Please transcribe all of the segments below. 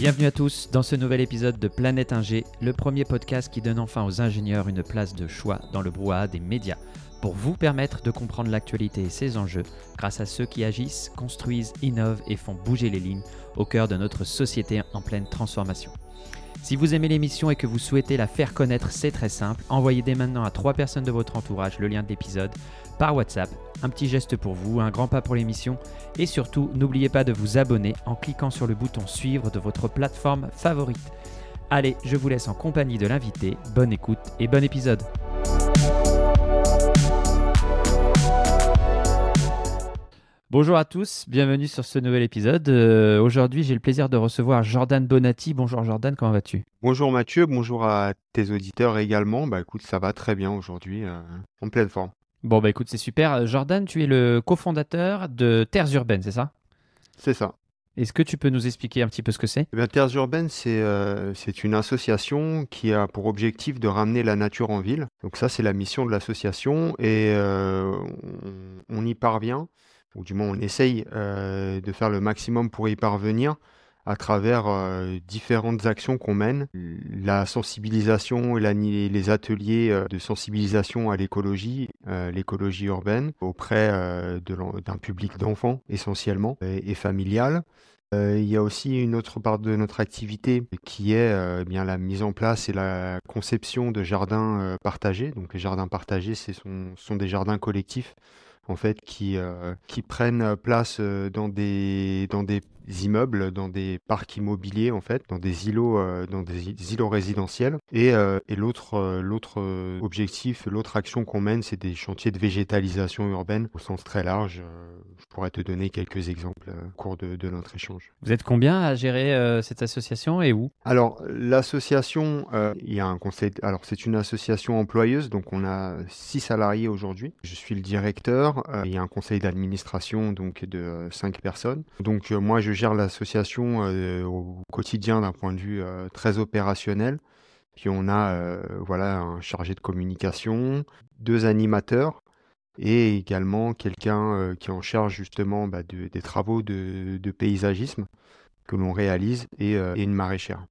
Bienvenue à tous dans ce nouvel épisode de Planète Ingé, le premier podcast qui donne enfin aux ingénieurs une place de choix dans le brouhaha des médias, pour vous permettre de comprendre l'actualité et ses enjeux grâce à ceux qui agissent, construisent, innovent et font bouger les lignes au cœur de notre société en pleine transformation. Si vous aimez l'émission et que vous souhaitez la faire connaître, c'est très simple. Envoyez dès maintenant à trois personnes de votre entourage le lien de l'épisode par WhatsApp. Un petit geste pour vous, un grand pas pour l'émission. Et surtout, n'oubliez pas de vous abonner en cliquant sur le bouton suivre de votre plateforme favorite. Allez, je vous laisse en compagnie de l'invité. Bonne écoute et bon épisode. Bonjour à tous, bienvenue sur ce nouvel épisode. Euh, Aujourd'hui, j'ai le plaisir de recevoir Jordan Bonatti. Bonjour Jordan, comment vas-tu? Bonjour Mathieu, bonjour à tes auditeurs également. Bah écoute, ça va très bien aujourd'hui, euh, en pleine forme. Bon, bah écoute, c'est super. Jordan, tu es le cofondateur de Terres Urbaines, c'est ça? C'est ça. Est-ce que tu peux nous expliquer un petit peu ce que c'est? Eh Terres Urbaines, c'est euh, c'est une association qui a pour objectif de ramener la nature en ville. Donc ça, c'est la mission de l'association et euh, on, on y parvient, ou du moins on essaye euh, de faire le maximum pour y parvenir à travers euh, différentes actions qu'on mène. La sensibilisation et les ateliers euh, de sensibilisation à l'écologie, euh, l'écologie urbaine, auprès d'un public d'enfants essentiellement et, familial. Il y a aussi une autre part de notre activité qui est eh bien la mise en place et la conception de jardins partagés. Donc les jardins partagés, ce sont, des jardins collectifs en fait qui, prennent place dans des immeubles, dans des parcs immobiliers en fait, dans des îlots, euh, dans des îlots résidentiels. Et, euh, et l'autre, euh, l'autre objectif, l'autre action qu'on mène, c'est des chantiers de végétalisation urbaine au sens très large. Je pourrais te donner quelques exemples au cours de, de notre échange. Vous êtes combien à gérer cette association et où? Alors, l'association, il y a un conseil. Alors, c'est une association employeuse, donc on a six salariés aujourd'hui. Je suis le directeur. il y a un conseil d'administration, donc de cinq personnes. Donc, moi, je gère l'association euh, au quotidien d'un point de vue euh, très opérationnel. Puis on a, euh, voilà, un chargé de communication, deux animateurs. Et également quelqu'un qui est en charge justement bah, de- des travaux de, paysagisme que l'on réalise et, une maraîchère.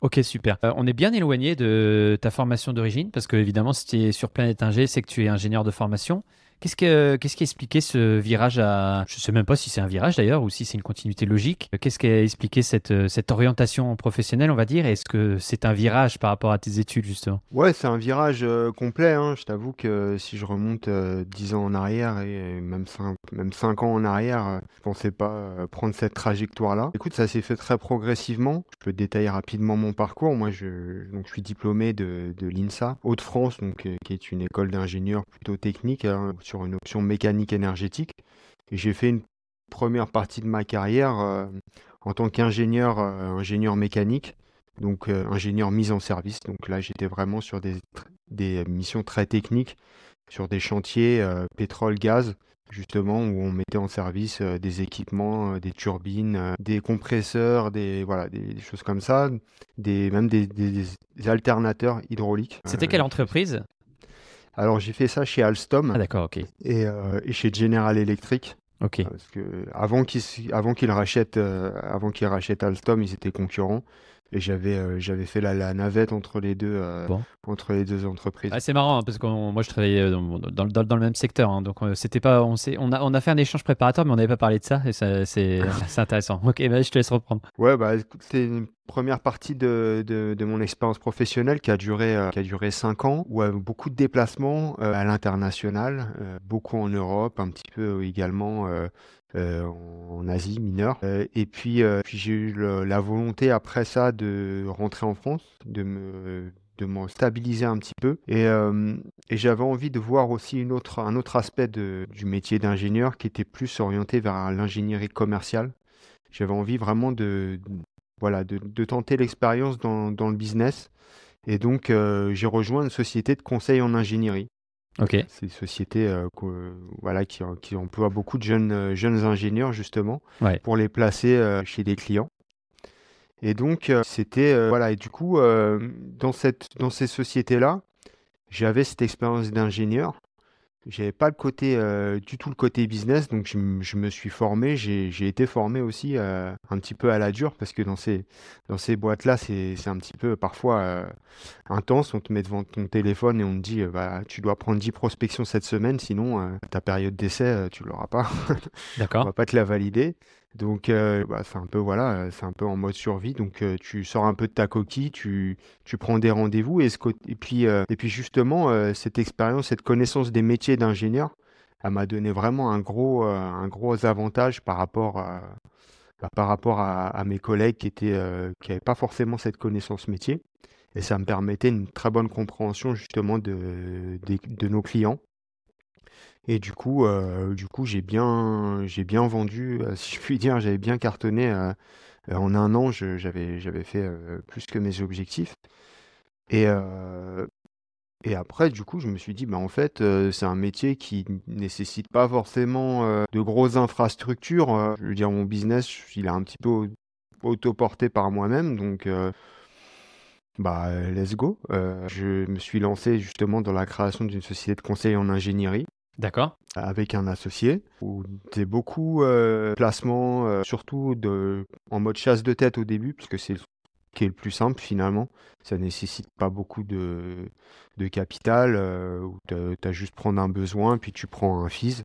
Ok, super. On est bien éloigné de ta formation d'origine parce que, évidemment, si tu es sur Planète Ingé, c'est que tu es ingénieur de formation. Qu'est-ce, que, qu'est-ce qui a expliqué ce virage à. Je ne sais même pas si c'est un virage d'ailleurs ou si c'est une continuité logique. Qu'est-ce qui a expliqué cette, euh, cette orientation professionnelle, on va dire? Est-ce que c'est un virage par rapport à tes études, justement? Ouais, c'est un virage euh, complet. hein. Je t'avoue que si je remonte euh, 10 ans en arrière et même 5, même 5 ans en arrière, euh, je pensais pas euh, prendre cette trajectoire-là. Écoute, ça s'est fait très progressivement. Je peux détailler rapidement mon parcours. Moi, je, donc, je suis diplômé de, de l'INSA, Hauts-de-France, donc, euh, qui est une école d'ingénieurs plutôt technique, hein, sur une option mécanique énergétique. Et j'ai fait une première partie de ma carrière euh, en tant qu'ingénieur euh, ingénieur mécanique donc euh, ingénieur mise en service. Donc là, j'étais vraiment sur des, des missions très techniques, sur des chantiers euh, pétrole-gaz, justement, où on mettait en service des équipements, des turbines, des compresseurs, des, voilà, des, des choses comme ça, des, même des, des- des alternateurs hydrauliques. C'était quelle entreprise? Alors, j'ai fait ça chez Alstom Ah, d'accord, ok. et, euh, et chez General Electric. Ok. Parce que avant qu'ils avant qu'ils rachètent euh, avant qu'ils rachètent Alstom, ils étaient concurrents et j'avais euh, j'avais fait la, la navette entre les deux euh, Bon. entre les deux entreprises. Ah, c'est marrant hein, parce que moi je travaillais euh, dans, dans- dans- dans le même secteur, hein, donc c'était pas, on, on, a, on a fait un échange préparatoire, mais on n'avait pas parlé de ça et c'est intéressant. Ok, bah, je te laisse reprendre. Ouais, bah c'est une première partie de, de, de mon expérience professionnelle qui a duré euh, qui a duré cinq ans où beaucoup de déplacements à l'international, beaucoup en Europe, un petit peu également en, en Asie mineure. Euh, et puis euh, puis j'ai eu la volonté après ça de rentrer en France, de me de me stabiliser un petit peu et, euh, j'avais envie de voir aussi un autre aspect du métier d'ingénieur qui était plus orienté vers l'ingénierie commerciale. J'avais envie vraiment de, voilà, de, tenter l'expérience dans, le business. Et donc, euh, j'ai rejoint une société de conseil en ingénierie. Ok. C'est une société euh, qu'o- voilà, qui, qui emploie beaucoup de jeunes, euh, jeunes ingénieurs, justement, Ouais. pour les placer euh, chez des clients. Et donc, euh, c'était. euh, voilà, et du coup, euh, dans, cette, dans ces sociétés-là, j'avais cette expérience d'ingénieur. J'avais pas le côté euh, du tout le côté business, donc je, je me suis formé. J'ai j'ai été formé aussi euh, un petit peu à la dure parce que dans ces dans ces boîtes-là, c'est c'est un petit peu parfois euh, intense. On te met devant ton téléphone et on te dit euh, bah tu dois prendre 10 prospections cette semaine, sinon euh, ta période d'essai euh, tu l'auras pas. On D'accord. va pas te la valider. Donc euh, bah, c'est un peu voilà, euh, un peu en mode survie. Donc euh, tu sors un peu de ta coquille, tu prends des rendez-vous et puis et puis justement cette expérience, cette connaissance des métiers d'ingénieur, elle m'a donné vraiment un gros un gros avantage par rapport à bah, par rapport à, mes collègues qui étaient qui n'avaient pas forcément cette connaissance métier. Et ça me permettait une très bonne compréhension justement de nos clients. Et du coup, euh, du coup, j'ai bien, j'ai bien vendu, euh, si je puis dire, j'avais bien cartonné. euh, en un an, j'avais, j'avais fait plus que mes objectifs. Et, et après, du coup, je me suis dit, bah, en fait, c'est un métier qui nécessite pas forcément de grosses infrastructures. je veux dire, mon business, il est un petit peu au- autoporté par moi-même, donc bah, let's go. Je me suis lancé justement dans la création d'une société de conseil en ingénierie D'accord. avec un associé où c'est beaucoup euh, placement, euh, surtout en mode chasse de tête au début, parce que c'est ce qui est le plus simple finalement. Ça nécessite pas beaucoup de, de capital, euh, tu as juste prendre un besoin, puis tu prends un FIS.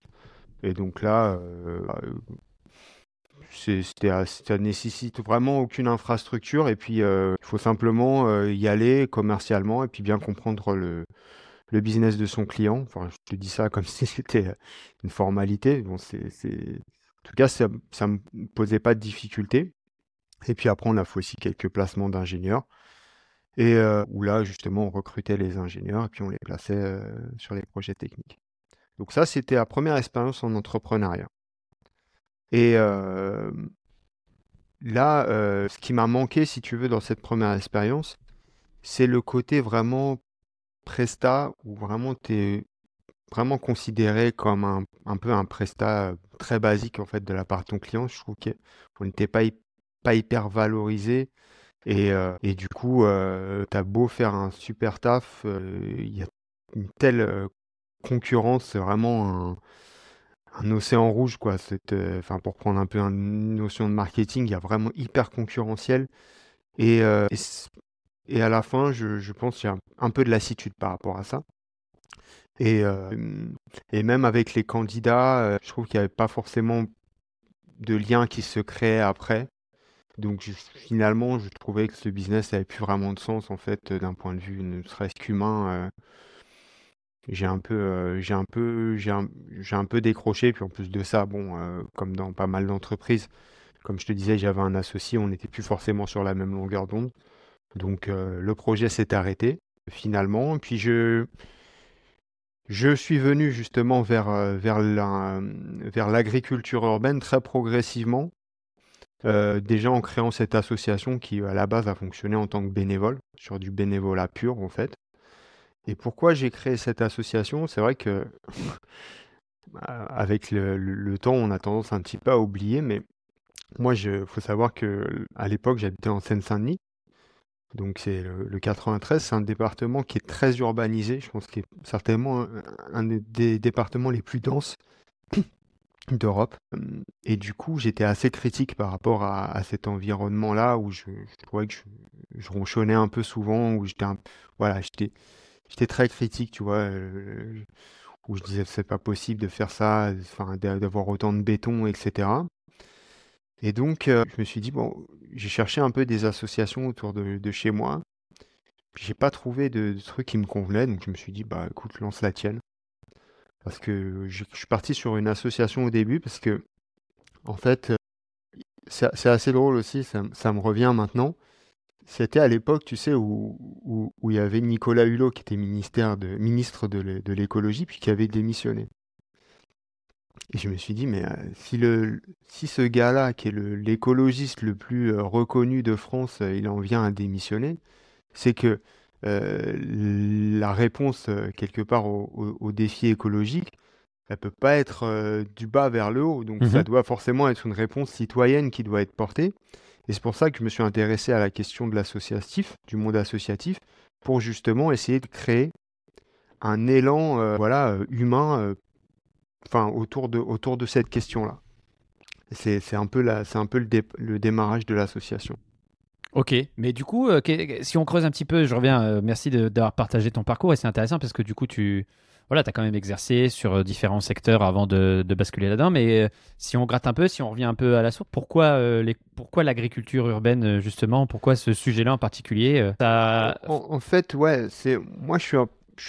Et donc là, euh, c'est- ça nécessite vraiment aucune infrastructure, et puis euh, il faut simplement y aller commercialement, et puis bien comprendre le, le business de son client. Enfin, je te dis ça comme si c'était euh, une formalité. C'est. En tout cas, ça ne me posait pas de difficulté. Et puis après, on a fait aussi quelques placements d'ingénieurs. Et euh, où là, justement, on recrutait les ingénieurs et puis on les plaçait euh, sur les projets techniques. Donc ça, c'était la première expérience en entrepreneuriat. Et là, ce qui m'a manqué, si tu veux, dans cette première expérience, c'est le côté vraiment Presta où vraiment tu es vraiment considéré comme un, un peu un Presta euh, très basique en fait de la part de ton client. Je trouve qu'on n'était pas, pas hyper valorisé et, euh, et du coup, tu as beau faire un super taf, euh, il y a une telle euh, concurrence, c'est vraiment un, océan rouge quoi. Euh, enfin, pour prendre un peu une notion de marketing, il y a vraiment hyper concurrentiel et, euh, et à la fin, je, pense qu'il y a un, peu de lassitude par rapport à ça. Et, euh, même avec les candidats, euh, je trouve qu'il n'y avait pas forcément de lien qui se créait après. Donc finalement, je trouvais que ce business n'avait plus vraiment de sens en fait, euh, d'un point de vue ne serait-ce qu'humain. j'ai un peu, j'ai un peu, j'ai un, peu décroché. Puis en plus de ça, bon, comme dans pas mal d'entreprises, comme je te disais, j'avais un associé, on n'était plus forcément sur la même longueur d'onde. Donc euh, le projet s'est arrêté finalement. Puis je, je suis venu justement vers, euh, vers la- vers l'agriculture urbaine très progressivement. Euh, déjà en créant cette association qui à la base a fonctionné en tant que bénévole, sur du bénévolat pur en fait. Et pourquoi j'ai créé cette association? C'est vrai que avec le temps, on a tendance un petit peu à oublier, mais moi, il faut savoir que à l'époque, j'habitais en Seine-Saint-Denis. Donc c'est le, le 93, c'est un département qui est très urbanisé. Je pense qu'il est certainement un, des, départements les plus denses d'Europe. Hum, Et du coup, j'étais assez critique par rapport à, cet environnement-là où je, trouvais que je, ronchonnais un peu souvent, où j'étais voilà, j'étais, très critique, tu vois, euh, où je disais c'est pas possible de faire ça, enfin d'a- d'avoir autant de béton, etc. Et donc, euh, je me suis dit, bon, j'ai cherché un peu des associations autour de, chez moi. J'ai pas trouvé de, trucs qui me convenaient, donc je me suis dit, bah écoute, lance la tienne. Parce que je suis parti sur une association au début, parce que, en fait, euh, c'est assez drôle aussi, ça, me revient maintenant. C'était à l'époque, tu sais, où, il y avait Nicolas Hulot qui était ministre de l'écologie, puis qui avait démissionné. Et je me suis dit, mais euh, si, le, si ce gars-là, qui est le- l'écologiste le plus euh, reconnu de France, euh, il en vient à démissionner, c'est que euh, la réponse, euh, quelque part, au, au- au défi écologique, elle peut pas être euh, du bas vers le haut. Donc ça Mhm. doit forcément être une réponse citoyenne qui doit être portée. Et c'est pour ça que je me suis intéressé à la question de l'associatif, du monde associatif, pour justement essayer de créer un élan voilà, humain enfin, autour, de, autour de cette question-là. C'est un peu, la, un peu le, le démarrage de l'association. Ok, mais du coup, si on creuse un petit peu, je reviens, merci d'avoir partagé ton parcours et c'est intéressant parce que du coup, tu, voilà, as quand même exercé sur euh, différents secteurs avant de, basculer là-dedans. Mais euh, si on gratte un peu, si on revient un peu à la source, pourquoi, euh, les, pourquoi l'agriculture urbaine, justement? Pourquoi ce sujet-là en particulier en, fait, ouais, c'est moi, je suis,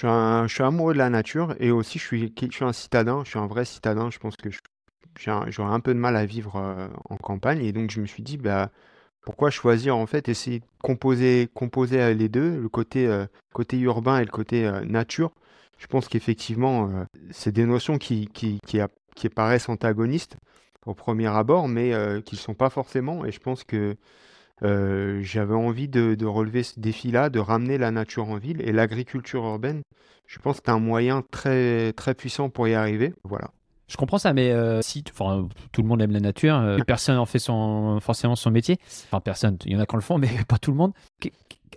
je, suis amoureux de la nature et aussi, je suis, un citadin, je suis un vrai citadin. Je pense que j'aurais un peu de mal à vivre en campagne. Et donc, je me suis dit, bah, pourquoi choisir en fait, essayer de composer, composer les deux, le côté, côté urbain et le côté nature je pense qu'effectivement, euh, c'est des notions qui, qui, paraissent antagonistes au premier abord, mais euh, qui ne sont pas forcément. Et je pense que euh, j'avais envie de, relever ce défi-là, de ramener la nature en ville. Et l'agriculture urbaine, je pense que c'est un moyen très, très puissant pour y arriver. Voilà. Je comprends ça, mais si enfin, tout le monde aime la nature, personne en fait son, forcément son métier. Enfin, personne, il y en a qui le font, mais pas tout le monde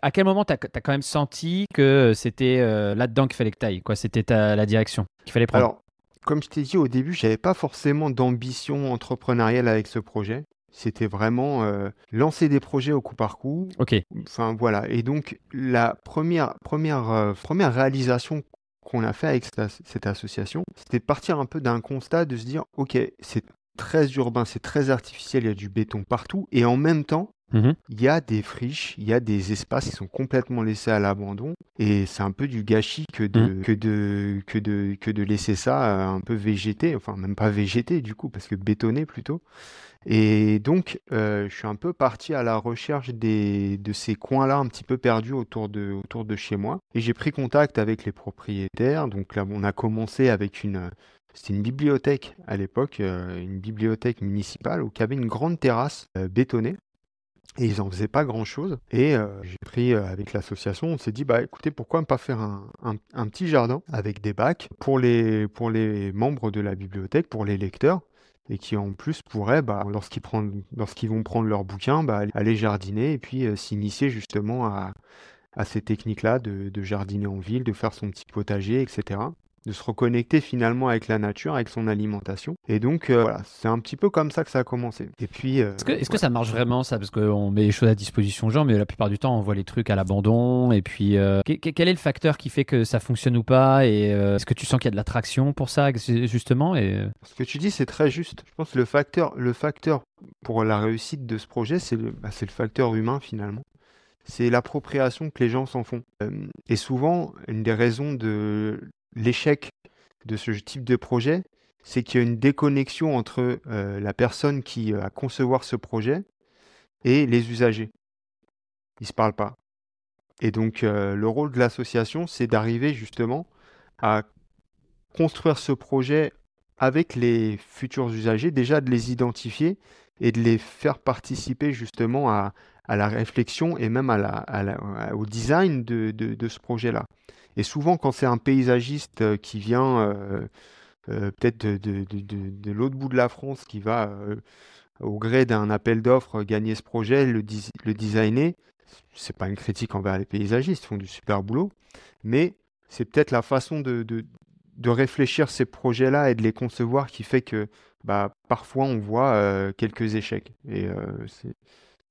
à quel moment tu as, quand même senti que c'était euh, là-dedans qu'il fallait que tu ailles C'était la direction qu'il fallait prendre? Alors, comme je t'ai dit au début, j'avais pas forcément d'ambition entrepreneuriale avec ce projet. C'était vraiment euh, lancer des projets au coup par coup. Ok. Enfin voilà. Et donc la première première euh, première réalisation qu'on a fait avec cette, cette association, c'était de partir un peu d'un constat de se dire ok c'est très urbain, c'est très artificiel, il y a du béton partout, et en même temps Mmh il y a des friches, il y a des espaces qui sont complètement laissés à l'abandon et c'est un peu du gâchis que de, mmh. que de, que de, que de laisser ça euh, un peu végéter, enfin même pas végéter du coup, parce que bétonner plutôt. Et donc, euh, je suis un peu parti à la recherche des, de ces coins-là un petit peu perdus autour de, autour de chez moi. Et j'ai pris contact avec les propriétaires. Donc là, on a commencé avec une, c'était une bibliothèque à l'époque, euh, une bibliothèque municipale où il y avait une grande terrasse bétonnée et ils n'en faisaient pas grand-chose. Et euh, j'ai pris euh, avec l'association, on s'est dit, bah écoutez, pourquoi ne pas faire un, petit jardin avec des bacs pour les, membres de la bibliothèque, pour les lecteurs, et qui en plus pourraient, bah, lorsqu'ils, vont prendre leur bouquin, bah, aller jardiner et puis euh, s'initier justement à, ces techniques-là de jardiner en ville, de faire son petit potager, etc de se reconnecter finalement avec la nature, avec son alimentation. Et donc euh, voilà, c'est un petit peu comme ça que ça a commencé. Et puis, euh, est-ce que, est que, ça marche vraiment ça? Parce qu'on met les choses à disposition aux gens, mais la plupart du temps on voit les trucs à l'abandon. Et puis, euh, quel est le facteur qui fait que ça fonctionne ou pas? Et est-ce que tu sens qu'il y a de l'attraction pour ça justement? Et... Ce que tu dis, c'est très juste. Je pense que le facteur, le facteur pour la réussite de ce projet, c'est le, bah, le facteur humain finalement c'est l'appropriation que les gens s'en font. et souvent, une des raisons de l'échec de ce type de projet, c'est qu'il y a une déconnexion entre euh, la personne qui euh, a concevoir ce projet et les usagers. Ils ne se parlent pas. Et donc euh, le rôle de l'association, c'est d'arriver justement à construire ce projet avec les futurs usagers, déjà de les identifier et de les faire participer justement à, la réflexion et même au design de ce projet-là. Et souvent, quand c'est un paysagiste euh, qui vient euh, euh, peut-être de, l'autre bout de la France, qui va au gré d'un appel d'offres gagner ce projet, le, le designer, c'est pas une critique envers les paysagistes, ils font du super boulot, mais c'est peut-être la façon de, réfléchir ces projets-là et de les concevoir qui fait que bah, parfois on voit quelques échecs. Et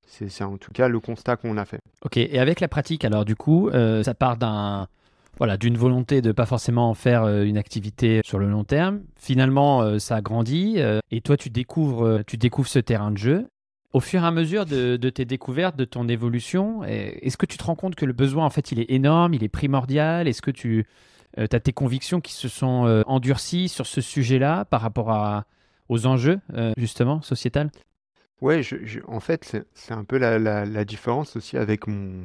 c'est en tout cas le constat qu'on a fait. Ok, et avec la pratique, alors du coup, ça part d'un voilà, d'une volonté de pas forcément en faire euh, une activité sur le long terme. Finalement, euh, ça grandit euh, et toi, tu découvres, tu découvres ce terrain de jeu. Au fur et à mesure de, tes découvertes, de ton évolution, est-ce que tu te rends compte que le besoin, en fait, il est énorme, il est primordial? Est-ce que tu as tes convictions qui se sont endurcies sur ce sujet-là par rapport aux enjeux, justement, sociétal Ouais, en fait, c'est un peu la, différence aussi avec mon,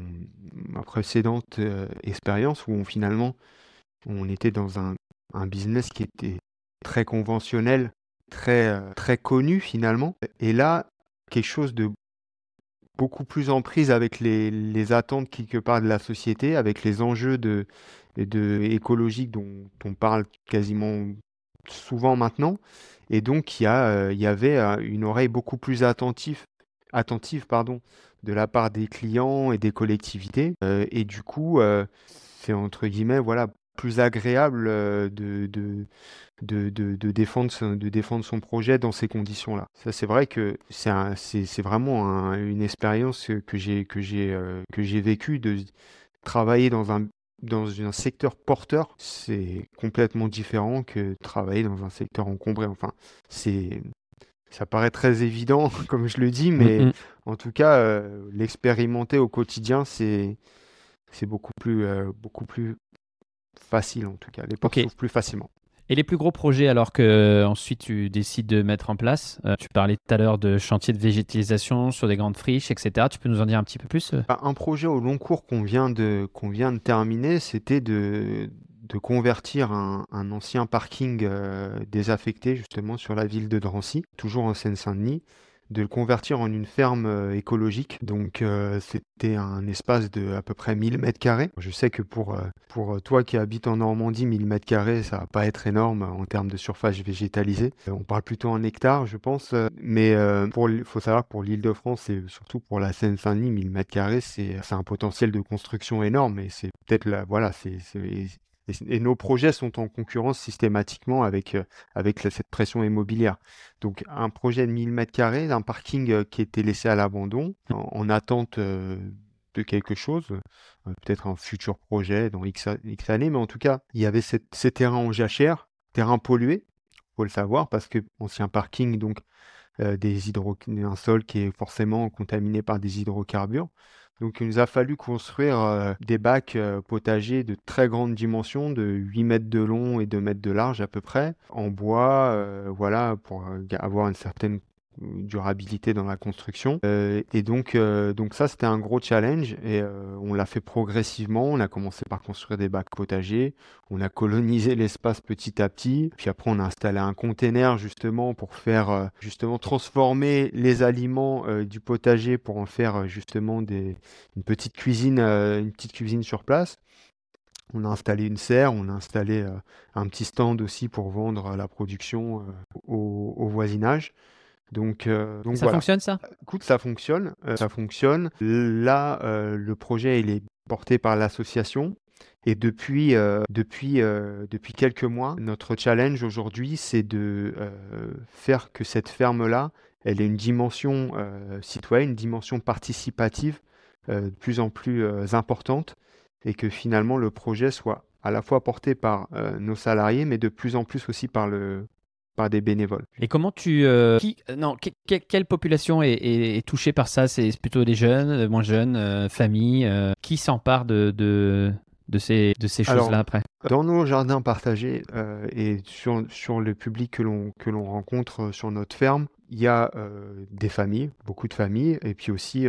ma précédente euh, expérience où finalement on était dans un, business qui était très conventionnel, très, euh, très connu finalement. Et là, quelque chose de beaucoup plus en prise avec les, attentes quelque part de la société, avec les enjeux de écologiques dont on parle quasiment souvent maintenant. Et donc, il y, y avait une oreille beaucoup plus attentive, attentive pardon, de la part des clients et des collectivités. et du coup, c'est entre guillemets, voilà, plus agréable de, de, de, de, défendre, son, de défendre son projet dans ces conditions-là. Ça, c'est vrai que c'est, c'est, vraiment une expérience que j'ai, que, j'ai, que j'ai vécue de travailler dans un, dans un secteur porteur, c'est complètement différent que travailler dans un secteur encombré. Enfin, c'est ça paraît très évident, comme je le dis, mais mm-hmm. en tout cas, euh, l'expérimenter au quotidien, c'est c'est beaucoup plus euh, beaucoup plus facile en tout cas. Les portes s'ouvrent plus facilement. Et les plus gros projets, alors que euh, ensuite tu décides de mettre en place, tu parlais tout à l'heure de chantier de végétalisation sur des grandes friches, etc. Tu peux nous en dire un petit peu plus bah, Un projet au long cours qu'on vient de vient de terminer, c'était de de convertir un, ancien parking euh, désaffecté justement sur la ville de Drancy, toujours en Seine-Saint-Denis, de le convertir en une ferme euh, écologique. Donc euh, c'était un espace de à peu près 1000 mètres carrés. Je sais que pour, pour toi qui habites en Normandie, 1000 mètres carrés, ça va pas être énorme en termes de surface végétalisée. on parle plutôt en hectares, je pense. Mais il faut savoir que pour l'île de France et surtout pour la Seine-Saint-Denis, 1000 mètres carrés, c'est un potentiel de construction énorme. Et c'est peut-être là, voilà, c'est et, nos projets sont en concurrence systématiquement avec, euh, avec cette pression immobilière. Donc un projet de 1000 m2 d'un parking euh, qui était laissé à l'abandon, en, attente euh, de quelque chose, peut-être un futur projet dans X, années, mais en tout cas, il y avait ces terrains en jachère, terrains pollués, faut le savoir, parce que ancien parking, donc des hydro... un sol qui est forcément contaminé par des hydrocarbures. Donc il nous a fallu construire euh, des bacs euh, potagers de très grande dimension, de 8 mètres de long et 2 mètres de large à peu près, en bois, euh, voilà, pour avoir une certaine durabilité dans la construction. Euh, et donc, euh, donc ça, c'était un gros challenge et euh, on l'a fait progressivement. On a commencé par construire des bacs potagers. On a colonisé l'espace petit à petit. Puis après, on a installé un container justement pour faire justement transformer les aliments du potager pour en faire justement des, une petite cuisine, une petite cuisine sur place. On a installé une serre, on a installé un petit stand aussi pour vendre la production au voisinage. Donc, euh, donc ça fonctionne ça? Écoute, ça fonctionne, euh, ça fonctionne. Là, euh, le projet il est porté par l'association. Et depuis, depuis, depuis quelques mois, notre challenge aujourd'hui, c'est de faire que cette ferme-là, elle ait une dimension citoyenne, une dimension participative de plus en plus importante, et que finalement le projet soit à la fois porté par nos salariés, mais de plus en plus aussi par le, des bénévoles. Et comment tu... Euh, qui, euh, non, quelle population est, touchée par ça? C'est plutôt des jeunes, euh, moins jeunes, familles Qui s'empare de, de, de ces, de ces choses-là après? Dans nos jardins partagés et sur, sur le public que l'on, que l'on rencontre sur notre ferme, il y a des familles, beaucoup de familles, et puis aussi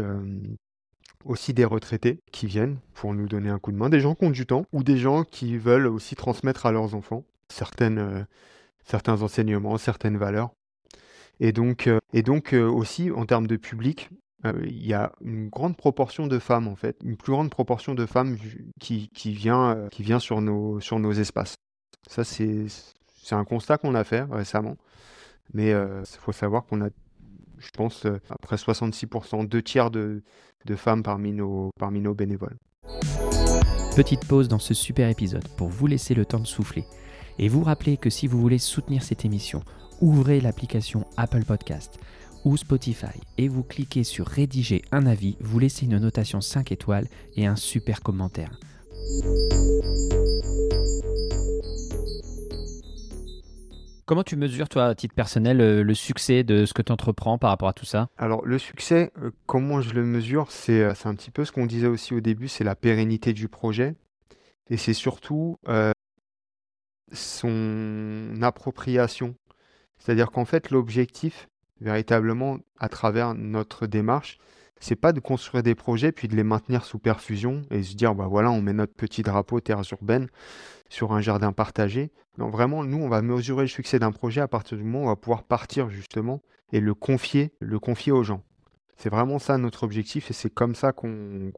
aussi des retraités qui viennent pour nous donner un coup de main, des gens qui ont du temps ou des gens qui veulent aussi transmettre à leurs enfants certaines, certains enseignements, certaines valeurs. Et donc, euh, et donc euh, aussi, en termes de public, euh, il y a une grande proportion de femmes, en fait, une plus grande proportion de femmes qui, qui vient, qui vient sur, nos, sur nos espaces. Ça, c'est un constat qu'on a fait récemment. Mais il faut savoir qu'on a, je pense, à près 66%, deux tiers de, de femmes parmi nos, parmi nos bénévoles. Petite pause dans ce super épisode pour vous laisser le temps de souffler. Et vous rappelez que si vous voulez soutenir cette émission, ouvrez l'application Apple Podcast ou Spotify et vous cliquez sur Rédiger un avis, vous laissez une notation 5 étoiles et un super commentaire. Comment tu mesures, toi, à titre personnel, euh, le succès de ce que tu entreprends par rapport à tout ça? Alors, le succès, euh, comment je le mesure, euh, c'est un petit peu ce qu'on disait aussi au début, c'est la pérennité du projet. Et c'est surtout son appropriation. C'est-à-dire qu'en fait, l'objectif, véritablement, à travers notre démarche, c'est pas de construire des projets puis de les maintenir sous perfusion et se dire, bah voilà, on met notre petit drapeau terres urbaines sur un jardin partagé. Non, vraiment, nous, on va mesurer le succès d'un projet à partir du moment où on va pouvoir partir justement et le confier, le confier aux gens. C'est vraiment ça notre objectif et c'est comme ça qu'on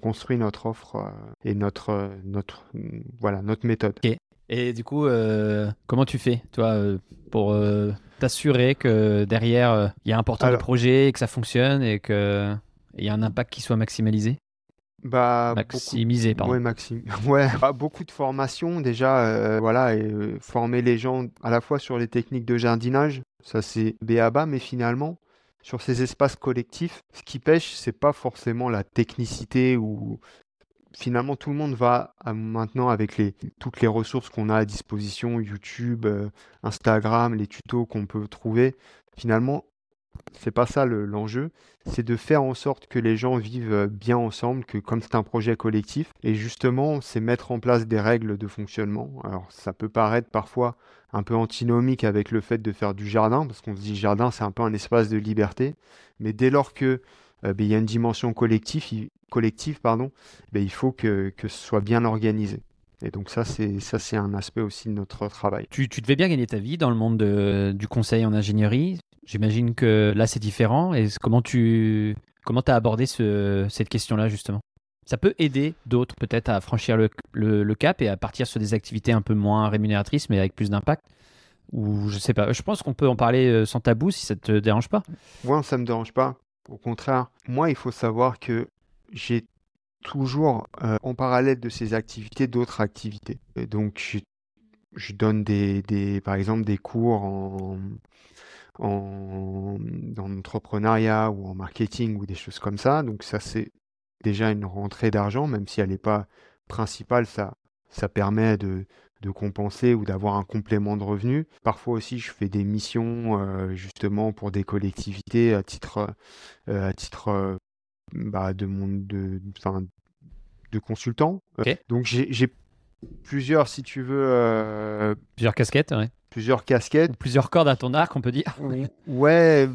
construit notre offre euh, et notre, notre, voilà, notre méthode. Et du coup, euh, comment tu fais, toi, euh, pour euh, t'assurer que derrière, il y a un porteur de projet, que ça fonctionne et qu'il y a un impact qui soit maximalisé bah, maximiser, pardon. Ouais, maxim... ouais. Bah, beaucoup de formations déjà, euh, voilà, et euh, former les gens à la fois sur les techniques de jardinage, ça c'est béaba, mais finalement sur ces espaces collectifs, ce qui pêche, c'est pas forcément la technicité ou finalement tout le monde va maintenant avec toutes les ressources qu'on a à disposition, YouTube, euh, Instagram, les tutos qu'on peut trouver. Finalement, c'est pas ça l'enjeu, c'est de faire en sorte que les gens vivent euh, bien ensemble, que comme c'est un projet collectif, et justement, c'est mettre en place des règles de fonctionnement. Alors, ça peut paraître parfois un peu antinomique avec le fait de faire du jardin, parce qu'on se dit jardin, c'est un peu un espace de liberté, mais dès lors que euh, ben, il y a une dimension collective, collective pardon, ben, il faut que, que ce soit bien organisé. Et donc ça, c'est ça, c'est un aspect aussi de notre travail. Tu, tu, devais bien gagner ta vie dans le monde du conseil en ingénierie. J'imagine que là, c'est différent. Et comment tu comment as abordé ce, cette question-là, justement? Ça peut aider d'autres, peut-être, à franchir le, le, cap et à partir sur des activités un peu moins rémunératrices, mais avec plus d'impact? Ou je sais pas. Je pense qu'on peut en parler euh, sans tabou si ça te dérange pas. Moi, ça me dérange pas. Au contraire, moi, il faut savoir que j'ai toujours euh, en parallèle de ces activités d'autres activités. Donc, je, donne par exemple des cours en, en, dans l'entrepreneuriat ou en marketing ou des choses comme ça. Donc ça, c'est déjà une rentrée d'argent, même si elle n'est pas principale, ça, ça permet de, de compenser ou d'avoir un complément de revenus. Parfois aussi, je fais des missions euh, justement pour des collectivités à titre, euh, à titre euh, bah, de, mon, de, de consultant. Donc j'ai plusieurs, si tu veux... plusieurs casquettes, ouais plusieurs casquettes. Plusieurs cordes à ton arc, on peut dire. ouais.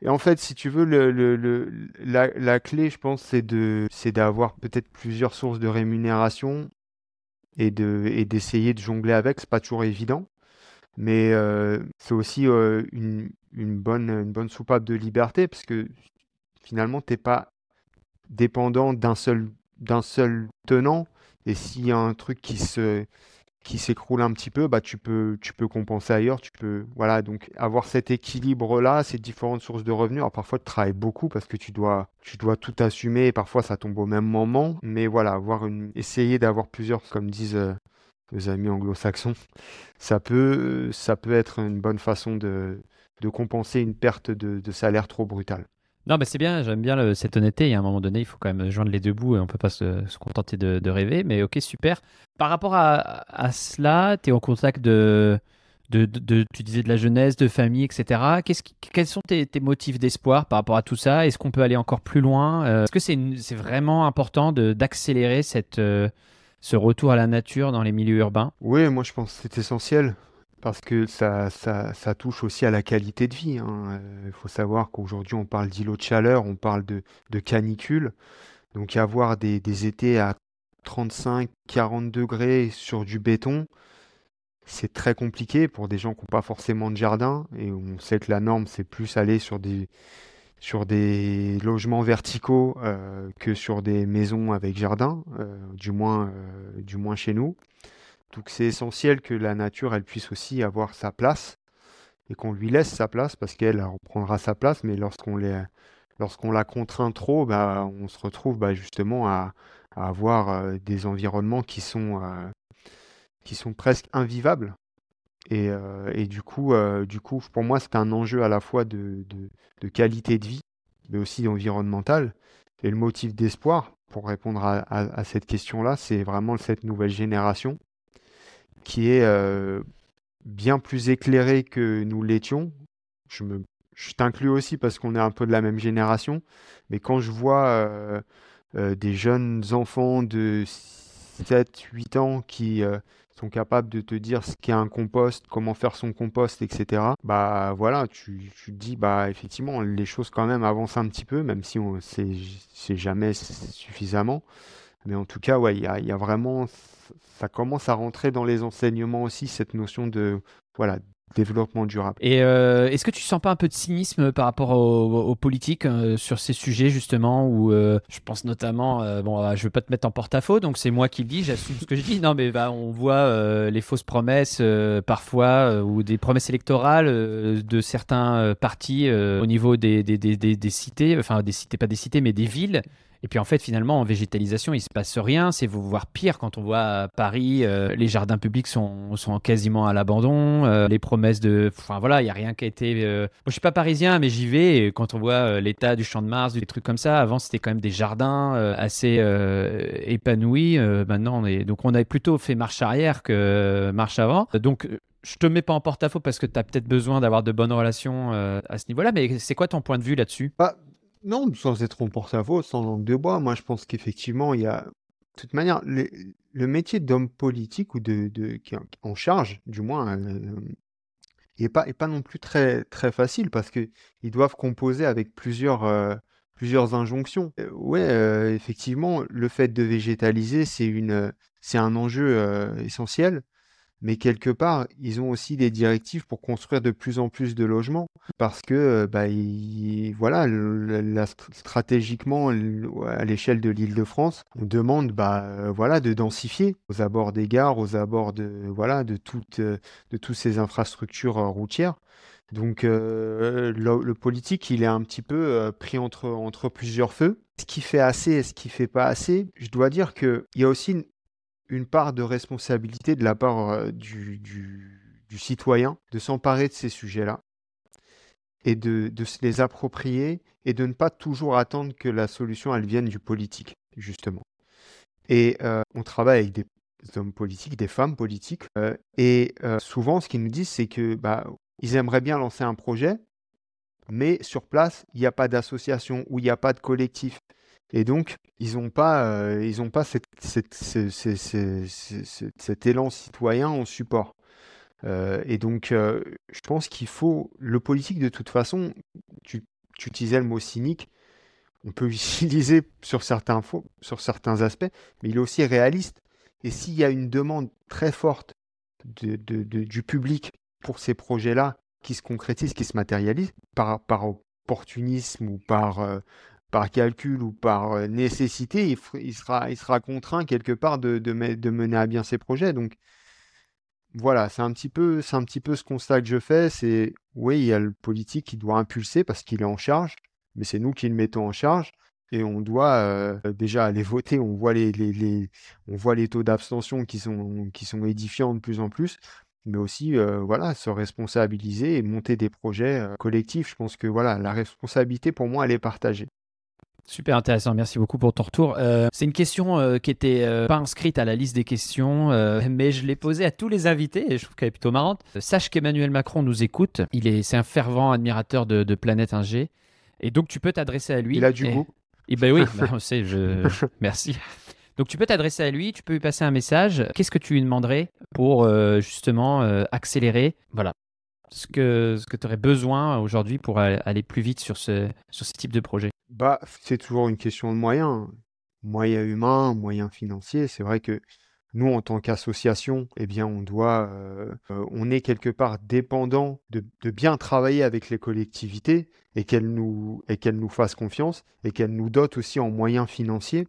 Et en fait, si tu veux, le, le, la, la, clé, je pense, c'est d'avoir peut-être plusieurs sources de rémunération et de, et d'essayer de jongler avec. C'est pas toujours évident, mais euh, c'est aussi euh, une, une, bonne, une bonne soupape de liberté parce que finalement, t'es pas dépendant d'un seul, d'un seul tenant. Et s'il y a un truc qui se, qui s'écroule un petit peu, bah, tu, peux, tu peux compenser ailleurs. Tu peux, voilà, donc avoir cet équilibre-là, ces différentes sources de revenus. Alors parfois, tu travailles beaucoup parce que tu dois, tu dois tout assumer et parfois ça tombe au même moment. Mais voilà, avoir une, essayer d'avoir plusieurs, comme disent euh, nos amis anglo-saxons, ça peut, ça peut être une bonne façon de, compenser une perte de salaire trop brutale. Non, mais c'est bien, j'aime bien cette honnêteté. Et à un moment donné, il faut quand même joindre les deux bouts et on peut pas se, contenter de, rêver. Mais ok, super. Par rapport à, cela, tu es en contact de, de, tu disais de la jeunesse, de famille, etc. Quels sont tes, motifs d'espoir par rapport à tout ça? Est-ce qu'on peut aller encore plus loin? Euh, Est-ce que c'est vraiment important d'accélérer cette, euh, ce retour à la nature dans les milieux urbains? Oui, moi je pense que c'est essentiel parce que ça, ça, touche aussi à la qualité de vie. Il hein. euh, faut savoir qu'aujourd'hui, on parle d'îlots de chaleur, on parle de, de canicule. Donc, avoir des, des étés à 35, 40 degrés sur du béton, c'est très compliqué pour des gens qui n'ont pas forcément de jardin. Et on sait que la norme, c'est plus aller sur des, sur des logements verticaux euh, que sur des maisons avec jardin, euh, du, moins, du moins chez nous. Donc c'est essentiel que la nature, elle puisse aussi avoir sa place et qu'on lui laisse sa place parce qu'elle reprendra sa place, mais lorsqu'on lorsqu'on la contraint trop, bah, on se retrouve bah, justement à, avoir euh, des environnements qui sont, euh, qui sont presque invivables. Et, euh, et du, coup, du coup, pour moi, c'est un enjeu à la fois de, de, qualité de vie, mais aussi environnemental. Et le motif d'espoir, pour répondre à, à cette question-là, c'est vraiment cette nouvelle génération qui est euh, bien plus éclairé que nous l'étions. Je, t'inclus aussi parce qu'on est un peu de la même génération, mais quand je vois euh, euh, des jeunes enfants de 7, 8 ans qui sont capables de te dire ce qu'est un compost, comment faire son compost, etc. Bah voilà, tu, tu, te dis, bah effectivement, les choses quand même avancent un petit peu, même si on c'est jamais suffisamment. Mais en tout cas, ouais, il y a, vraiment ça commence à rentrer dans les enseignements aussi, cette notion de voilà, développement durable. Et euh, est-ce que tu sens pas un peu de cynisme par rapport aux, politiques euh, sur ces sujets justement où euh, je pense notamment bon je veux pas te mettre en porte-à-faux donc c'est moi qui le dis j'assume ce que je dis non mais bah, on voit les fausses promesses parfois ou des promesses électorales de certains partis au niveau des, des, des, des, cités enfin des cités pas des cités mais des villes Et puis en fait, finalement, en végétalisation, il se passe rien. C'est voire pire quand on voit à Paris, euh, les jardins publics sont, sont quasiment à l'abandon. Euh, les promesses de. Enfin voilà, il n'y a rien qui a été. Euh, Moi, je suis pas parisien, mais j'y vais. Et quand on voit l'état du champ de Mars, des trucs comme ça, avant, c'était quand même des jardins assez épanouis. maintenant, on est... donc on a plutôt fait marche arrière que marche avant. Donc je te mets pas en porte-à-faux parce que tu as peut-être besoin d'avoir de bonnes relations à ce niveau-là, mais c'est quoi ton point de vue là-dessus? Bah, non, sans être en porte-à-faux, sans langue de bois, moi je pense qu'effectivement, il y a. De toute manière, le, métier d'homme politique ou de, qui en charge, du moins, euh, n'est pas, est pas non plus très, très facile parce qu'ils doivent composer avec plusieurs, euh, plusieurs injonctions. Euh, ouais, effectivement, le fait de végétaliser, c'est c'est un enjeu essentiel mais quelque part, ils ont aussi des directives pour construire de plus en plus de logements parce que, bah, voilà, stratégiquement, à l'échelle de l'Île-de-France, on demande, bah, voilà, de densifier aux abords des gares, aux abords de, voilà, de toutes, de toutes ces infrastructures routières. Donc, le, politique, il est un petit peu pris entre, entre plusieurs feux. Ce qui fait assez et ce qui fait pas assez, je dois dire qu'il y a aussi une part de responsabilité de la part du, du, citoyen de s'emparer de ces sujets-là et de, se les approprier et de ne pas toujours attendre que la solution elle vienne du politique, justement. Et on travaille avec des hommes politiques, des femmes politiques, et souvent ce qu'ils nous disent, c'est que bah, ils aimeraient bien lancer un projet, mais sur place, il n'y a pas d'association ou il n'y a pas de collectif. Et donc, ils n'ont pas, euh, ils pas cet élan citoyen en support. Euh, et donc, euh, je pense qu'il faut. Le politique, de toute façon, tu, utilisais le mot cynique, on peut l'utiliser sur certains, sur certains aspects, mais il est aussi réaliste. Et s'il y a une demande très forte du public pour ces projets-là qui se concrétisent, qui se matérialisent, par opportunisme ou par par calcul ou par nécessité, il, sera, il sera contraint quelque part de, de, mener à bien ses projets. Donc voilà, c'est un petit peu, un petit peu ce constat que je fais. C'est oui, il y a le politique qui doit impulser parce qu'il est en charge, mais c'est nous qui le mettons en charge. Et on doit déjà aller voter. On voit les, on voit les taux d'abstention qui sont, qui sont édifiants de plus en plus mais aussi voilà se responsabiliser et monter des projets collectifs. Je pense que voilà la responsabilité pour moi elle est partagée. Super intéressant, merci beaucoup pour ton retour. Euh, c'est une question euh, qui était euh, pas inscrite à la liste des questions, mais je l'ai posée à tous les invités et je trouve qu'elle est plutôt marrante. Sache qu'Emmanuel Macron nous écoute, il est, c'est un fervent admirateur de, Planète 1G, et donc tu peux t'adresser à lui. Il a du goût. Et ben oui, bah, on sait, je... merci. Donc tu peux t'adresser à lui, tu peux lui passer un message. Qu'est-ce que tu lui demanderais pour justement accélérer Voilà, ce que, ce que tu aurais besoin aujourd'hui pour aller plus vite sur ce, sur ce type de projet? Bah, C'est toujours une question de moyens. Moyens humains, moyens financiers. C'est vrai que nous, en tant qu'association, eh bien, on doit, euh, euh, on est quelque part dépendant de, de, bien travailler avec les collectivités et qu'elles nous, et qu'elles nous fassent confiance et qu'elles nous dotent aussi en moyens financiers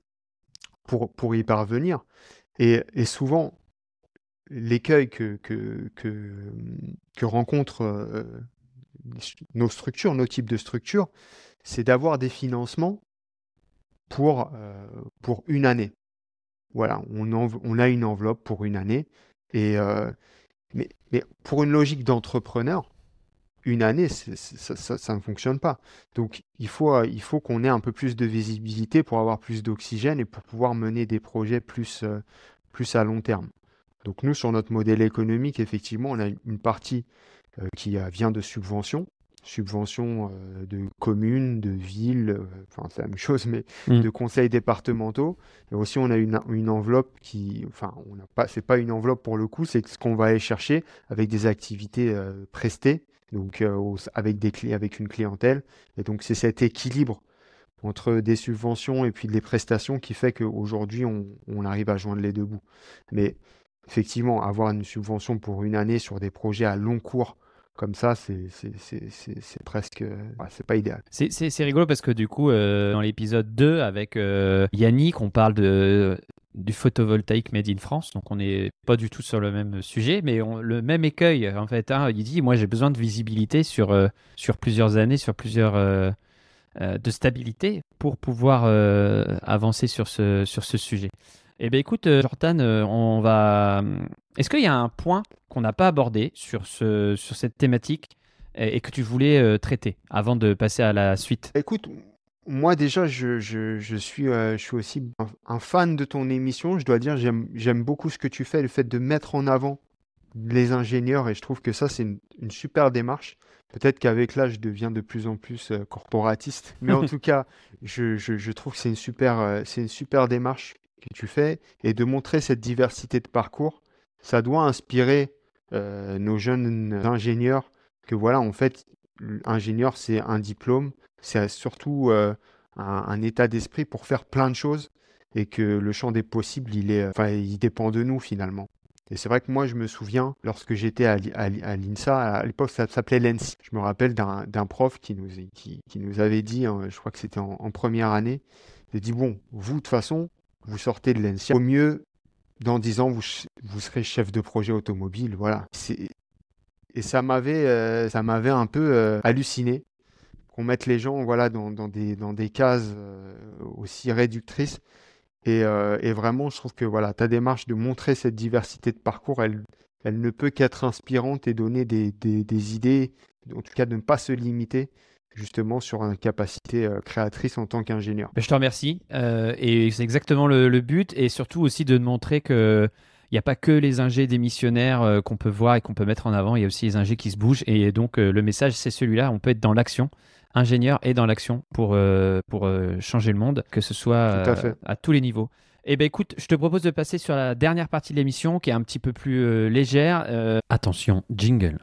pour, pour y parvenir. Et, et souvent, l'écueil que, que, que, rencontrent euh, nos structures, nos types de structures, c'est d'avoir des financements pour, euh, pour une année. Voilà, on, a une enveloppe pour une année. Et, euh, mais, mais, pour une logique d'entrepreneur, une année, ça, ça, ne fonctionne pas. Donc il faut, il faut qu'on ait un peu plus de visibilité pour avoir plus d'oxygène et pour pouvoir mener des projets plus, plus à long terme. Donc nous, sur notre modèle économique, effectivement, on a une partie euh, qui vient de subventions, subventions euh, de communes, de villes, euh, enfin c'est la même chose, mais mmh. de conseils départementaux. Et aussi, on a une, une enveloppe qui, enfin, on n'a pas, c'est pas une enveloppe pour le coup, c'est ce qu'on va aller chercher avec des activités prestées, donc avec des avec une clientèle. Et donc c'est cet équilibre entre des subventions et puis des prestations qui fait qu'aujourd'hui on, on arrive à joindre les deux bouts. Mais effectivement, avoir une subvention pour une année sur des projets à long cours, comme ça, c'est presque. c'est pas idéal. C'est rigolo parce que du coup, euh, dans l'épisode 2, avec euh, Yannick, on parle de, du photovoltaïque made in France. Donc, on n'est pas du tout sur le même sujet, mais le même écueil, en fait. Hein, il dit Moi, j'ai besoin de visibilité sur, euh, plusieurs années, sur plusieurs de stabilité pour pouvoir avancer sur ce, sur ce sujet. Eh bien, écoute, Jordan, on va. Est-ce qu'il y a un point qu'on n'a pas abordé sur, ce, sur cette thématique et, que tu voulais traiter avant de passer à la suite? Écoute, moi déjà, je, je, suis, je suis aussi un, fan de ton émission. Je dois dire, j'aime beaucoup ce que tu fais, le fait de mettre en avant les ingénieurs, et je trouve que ça, c'est une, super démarche. Peut-être qu'avec l'âge, je deviens de plus en plus corporatiste, mais en tout cas, je, je, trouve que c'est une, super, c'est une super démarche que tu fais, et de montrer cette diversité de parcours, ça doit inspirer nos jeunes ingénieurs que voilà, en fait, ingénieur, c'est un diplôme, c'est surtout un, un, état d'esprit pour faire plein de choses, et que le champ des possibles, il, est, il dépend de nous finalement. Et c'est vrai que moi, je me souviens, lorsque j'étais à, l'INSA, à l'époque, ça s'appelait l'ENSI. Je me rappelle d'un prof qui nous, qui, nous avait dit, hein, je crois que c'était en, première année, il a dit, bon, vous, de toute façon, vous sortez de l'ENSI, au mieux, dans dix ans, vous, vous serez chef de projet automobile. Voilà. Et ça m'avait euh, ça m'avait un peu euh, halluciné qu'on mette les gens voilà, dans, des, dans des cases euh, aussi réductrices. Euh, et, vraiment, je trouve que voilà, ta démarche de montrer cette diversité de parcours, elle, elle ne peut qu'être inspirante et donner des, des, idées, en tout cas de ne pas se limiter justement sur une capacité euh, créatrice en tant qu'ingénieur. Ben, je te remercie. Euh, et c'est exactement le, but. Et surtout aussi de montrer que il n'y a pas que les ingés démissionnaires qu'on peut voir et qu'on peut mettre en avant, il y a aussi les ingés qui se bougent. Et donc le message, c'est celui-là, on peut être dans l'action ingénieur et dans l'action pour, euh, pour euh, changer le monde, que ce soit euh, à, tous les niveaux. Eh bien écoute, je te propose de passer sur la dernière partie de l'émission qui est un petit peu plus légère. attention, jingle.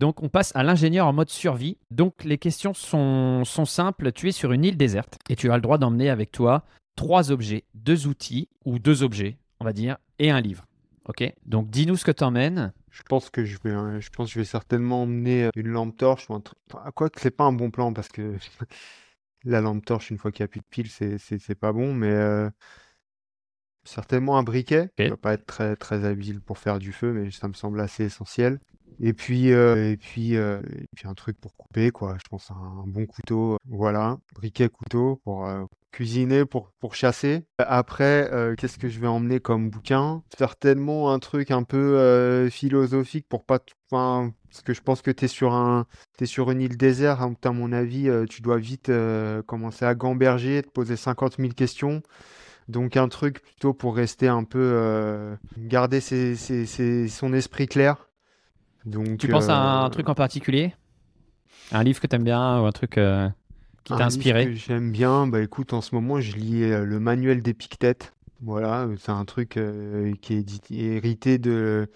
Donc on passe à l'ingénieur en mode survie. Donc les questions sont, sont, simples. Tu es sur une île déserte et tu as le droit d'emmener avec toi trois objets, deux outils ou deux objets, on va dire, et un livre. Ok? Donc dis-nous ce que tu emmènes. Je pense que je vais, euh, je pense que je vais certainement emmener euh, une lampe torche ou un truc. Quoi que c'est pas un bon plan parce que la lampe torche, une fois qu'il n'y a plus de piles, c'est, c'est, pas bon, mais euh, certainement un briquet. Okay. va pas être très, très habile pour faire du feu, mais ça me semble assez essentiel. Et puis, et puis, et puis un truc pour couper, quoi. Je pense un, bon couteau. Voilà, briquet, couteau pour cuisiner pour, pour chasser. Après, euh, qu'est-ce que je vais emmener comme bouquin? Certainement un truc un peu euh, philosophique pour pas... Enfin, parce que je pense que tu es, sur un, sur une île désert, hein, à mon avis, euh, tu dois vite commencer à gamberger, te poser 50 000 questions. Donc un truc plutôt pour rester un peu... garder son esprit clair. Donc, tu penses à un truc en particulier? Un livre que tu aimes bien ou un truc qui t'a inspiré? J'aime bien. Bah écoute, en ce moment, je lis euh, le manuel d'Épictète. Voilà, euh, c'est un truc euh, qui est hérité de,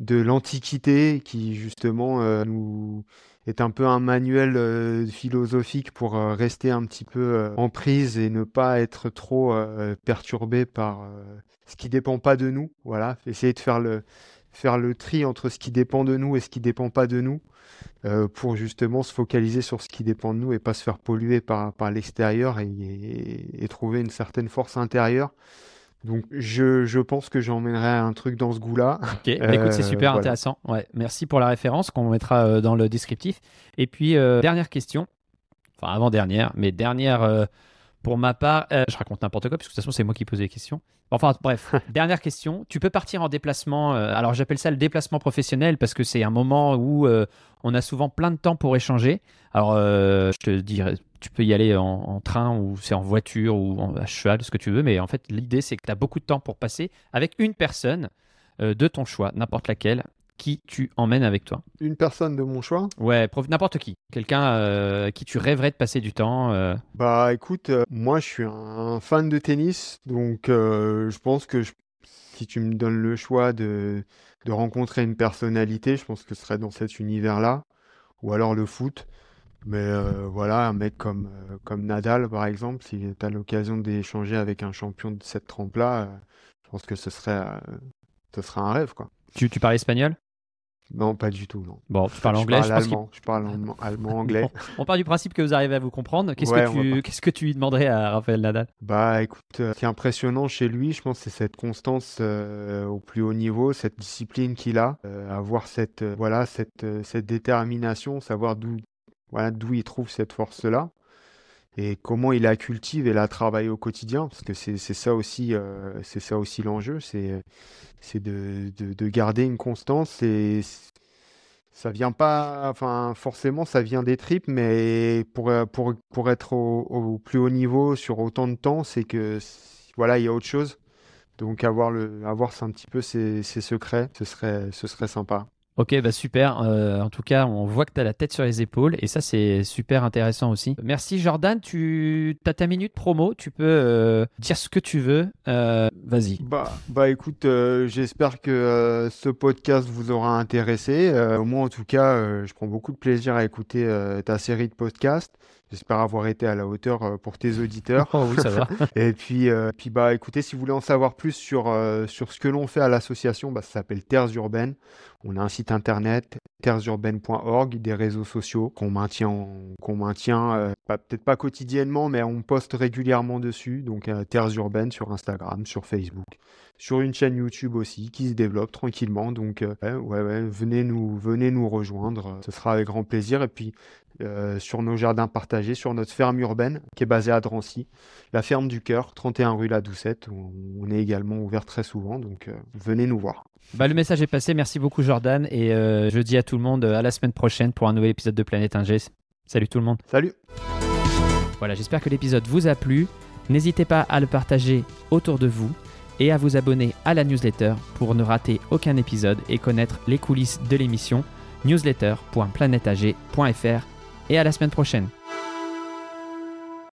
de l'Antiquité, qui justement nous est un peu un manuel philosophique pour rester un petit peu en prise et ne pas être trop perturbé par ce qui dépend pas de nous. Voilà, essayer de faire le, faire le tri entre ce qui dépend de nous et ce qui dépend pas de nous. Euh, pour justement se focaliser sur ce qui dépend de nous et pas se faire polluer par, par l'extérieur et, trouver une certaine force intérieure. Donc je, je pense que j'emmènerai un truc dans ce goût-là. Ok, bah, écoute, c'est euh, super intéressant. Ouais, merci pour la référence qu'on mettra euh, dans le descriptif. Et puis, dernière question, enfin avant-dernière, mais dernière pour ma part, je raconte n'importe quoi, puisque de toute façon, c'est moi qui pose les questions. Enfin, bref, dernière question. Tu peux partir en déplacement. Euh, alors, j'appelle ça le déplacement professionnel parce que c'est un moment où euh, on a souvent plein de temps pour échanger. Alors, euh, je te dirais, tu peux y aller en, train ou c'est en voiture ou en, à cheval, ce que tu veux. Mais en fait, l'idée, c'est que tu as beaucoup de temps pour passer avec une personne de ton choix, n'importe laquelle, qui tu emmènes avec toi Une personne de mon choix Ouais, n'importe qui. Quelqu'un euh, qui tu rêverais de passer du temps euh. Bah écoute, euh, moi je suis un fan de tennis, donc je pense que si tu me donnes le choix de, de rencontrer une personnalité, je pense que ce serait dans cet univers-là, ou alors le foot. Mais voilà, un mec comme, comme Nadal, par exemple, si tu as l'occasion d'échanger avec un champion de cette trempe-là, je pense que ce serait, ce serait un rêve. quoi. Tu, tu parles espagnol? Non, pas du tout, non. Bon, tu parles Je parle je allemand, je parle allemand, allemand, anglais. Bon, on part du principe que vous arrivez à vous comprendre. Qu'est-ce Ouais, que tu qu'est-ce que tu lui demanderais à Raphaël Nadal? Bah écoute, euh, ce qui est impressionnant chez lui, je pense, c'est cette constance euh, au plus haut niveau, cette discipline qu'il a, euh, avoir cette euh, voilà cette cette détermination, savoir d'où voilà d'où il trouve cette force-là et comment il la cultive et la travaille au quotidien, parce que c'est ça aussi euh, aussi l'enjeu, c'est de, de de garder une constance ça vient pas, enfin forcément ça vient des tripes, mais pour, pour, pour être au, plus haut niveau sur autant de temps, c'est que voilà, il y a autre chose. Donc avoir le, avoir un petit peu ses, ses secrets, ce serait, ce serait sympa. Ok, bah super. Euh, en tout cas, on voit que tu as la tête sur les épaules et ça, c'est super intéressant aussi. Merci Jordan, tu as ta minute promo, tu peux euh, dire ce que tu veux. Euh, Vas-y. Bah, bah écoute, j'espère que ce podcast vous aura intéressé. Moi, en tout cas, je prends beaucoup de plaisir à écouter ta série de podcasts. J'espère avoir été à la hauteur euh, pour tes auditeurs. Oh oui, ça va. Et puis, euh, puis bah, écoutez, si vous voulez en savoir plus sur, euh, sur ce que l'on fait à l'association, bah, ça s'appelle Terres Urbaines. On a un site internet, terresurbaines.org, des réseaux sociaux qu'on maintient, qu'on maintient euh, peut-être pas quotidiennement, mais on poste régulièrement dessus. Donc, Terres Urbaines sur Instagram, sur Facebook, sur une chaîne YouTube aussi qui se développe tranquillement. Donc, euh, ouais, ouais, ouais, venez nous, venez nous rejoindre. Ce sera avec grand plaisir. Et puis, euh, sur nos jardins partagés, sur notre ferme urbaine qui est basée à Drancy, la ferme du cœur, 31 rue La Doucette. où On est également ouvert très souvent, donc euh, venez nous voir. Bah, le message est passé. Merci beaucoup Jordan et je dis à tout le monde à la semaine prochaine pour un nouvel épisode de Planète 1G. Salut tout le monde. Salut Voilà, j'espère que l'épisode vous a plu. N'hésitez pas à le partager autour de vous et à vous abonner à la newsletter pour ne rater aucun épisode et connaître les coulisses de l'émission newsletter.planetag.fr et à la semaine prochaine.